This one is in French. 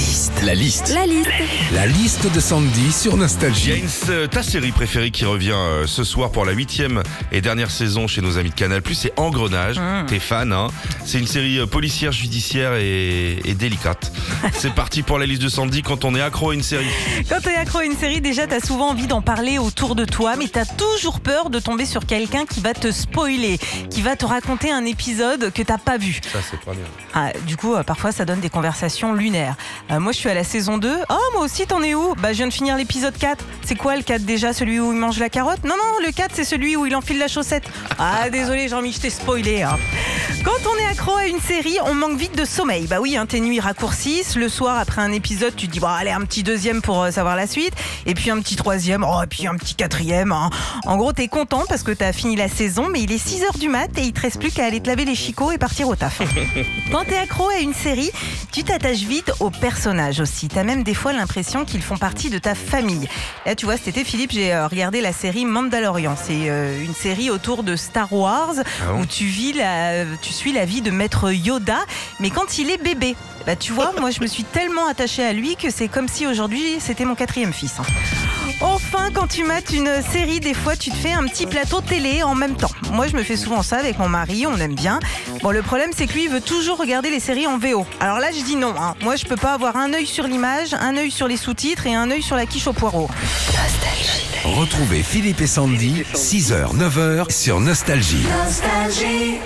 liste. La liste. La liste. La liste de Sandy sur Il y a Nostalgie. une, euh, ta série préférée qui revient euh, ce soir pour la huitième et dernière saison chez nos amis de Canal+. C'est Engrenage. T'es fan, hein C'est une série euh, policière, judiciaire et, et délicate. C'est parti pour la liste de Sandy quand on est accro à une série. Quand t'es accro à une série, déjà t'as souvent envie d'en parler autour de toi, mais t'as toujours peur de tomber sur quelqu'un qui va te spoiler, qui va te raconter un épisode que t'as pas vu. Ça, c'est pas bien. Ah, du coup, euh, parfois ça donne des conversations lunaires. Euh, moi je suis à la saison 2. Oh, moi aussi t'en es où? Bah je viens de finir l'épisode 4. C'est quoi le 4 déjà Celui où il mange la carotte? Non, non, le 4 c'est celui où il enfile la chaussette. Ah, désolé Jean-Mi, je t'ai spoilé. hein. Quand on est accro à une série, on manque vite de sommeil. Bah oui, hein, tes nuits raccourcissent. Le soir, après un épisode, tu te dis, bon, allez, un petit deuxième pour euh, savoir la suite. Et puis un petit troisième, oh, et puis un petit quatrième. hein. En gros, t'es content parce que t'as fini la saison, mais il est 6 heures du mat et il te reste plus qu'à aller te laver les chicots et partir au taf. Quand t'es accro à une série, tu t'attaches vite aux personnages aussi. T'as même des fois l'impression qu'ils font partie de ta famille. Là, tu vois, cet été, Philippe, j'ai euh, regardé la série Mandalorian. C'est euh, une série autour de Star Wars Ah bon où tu vis la, tu suis la vie de Maître Yoda, mais quand il est bébé. Bah, tu vois, moi, je me suis tellement attachée à lui que c'est comme si aujourd'hui c'était mon quatrième fils. hein. Enfin, quand tu mates une série, des fois, tu te fais un petit plateau télé en même temps. Moi, je me fais souvent ça avec mon mari, on aime bien. Bon, le problème, c'est que lui, il veut toujours regarder les séries en VO. Alors là, je dis non. hein. Moi, je peux pas avoir un œil sur l'image, un œil sur les sous-titres et un œil sur la quiche au poireau. Retrouvez Philippe et Sandy, 6h, 9h sur Nostalgie. Nostalgie.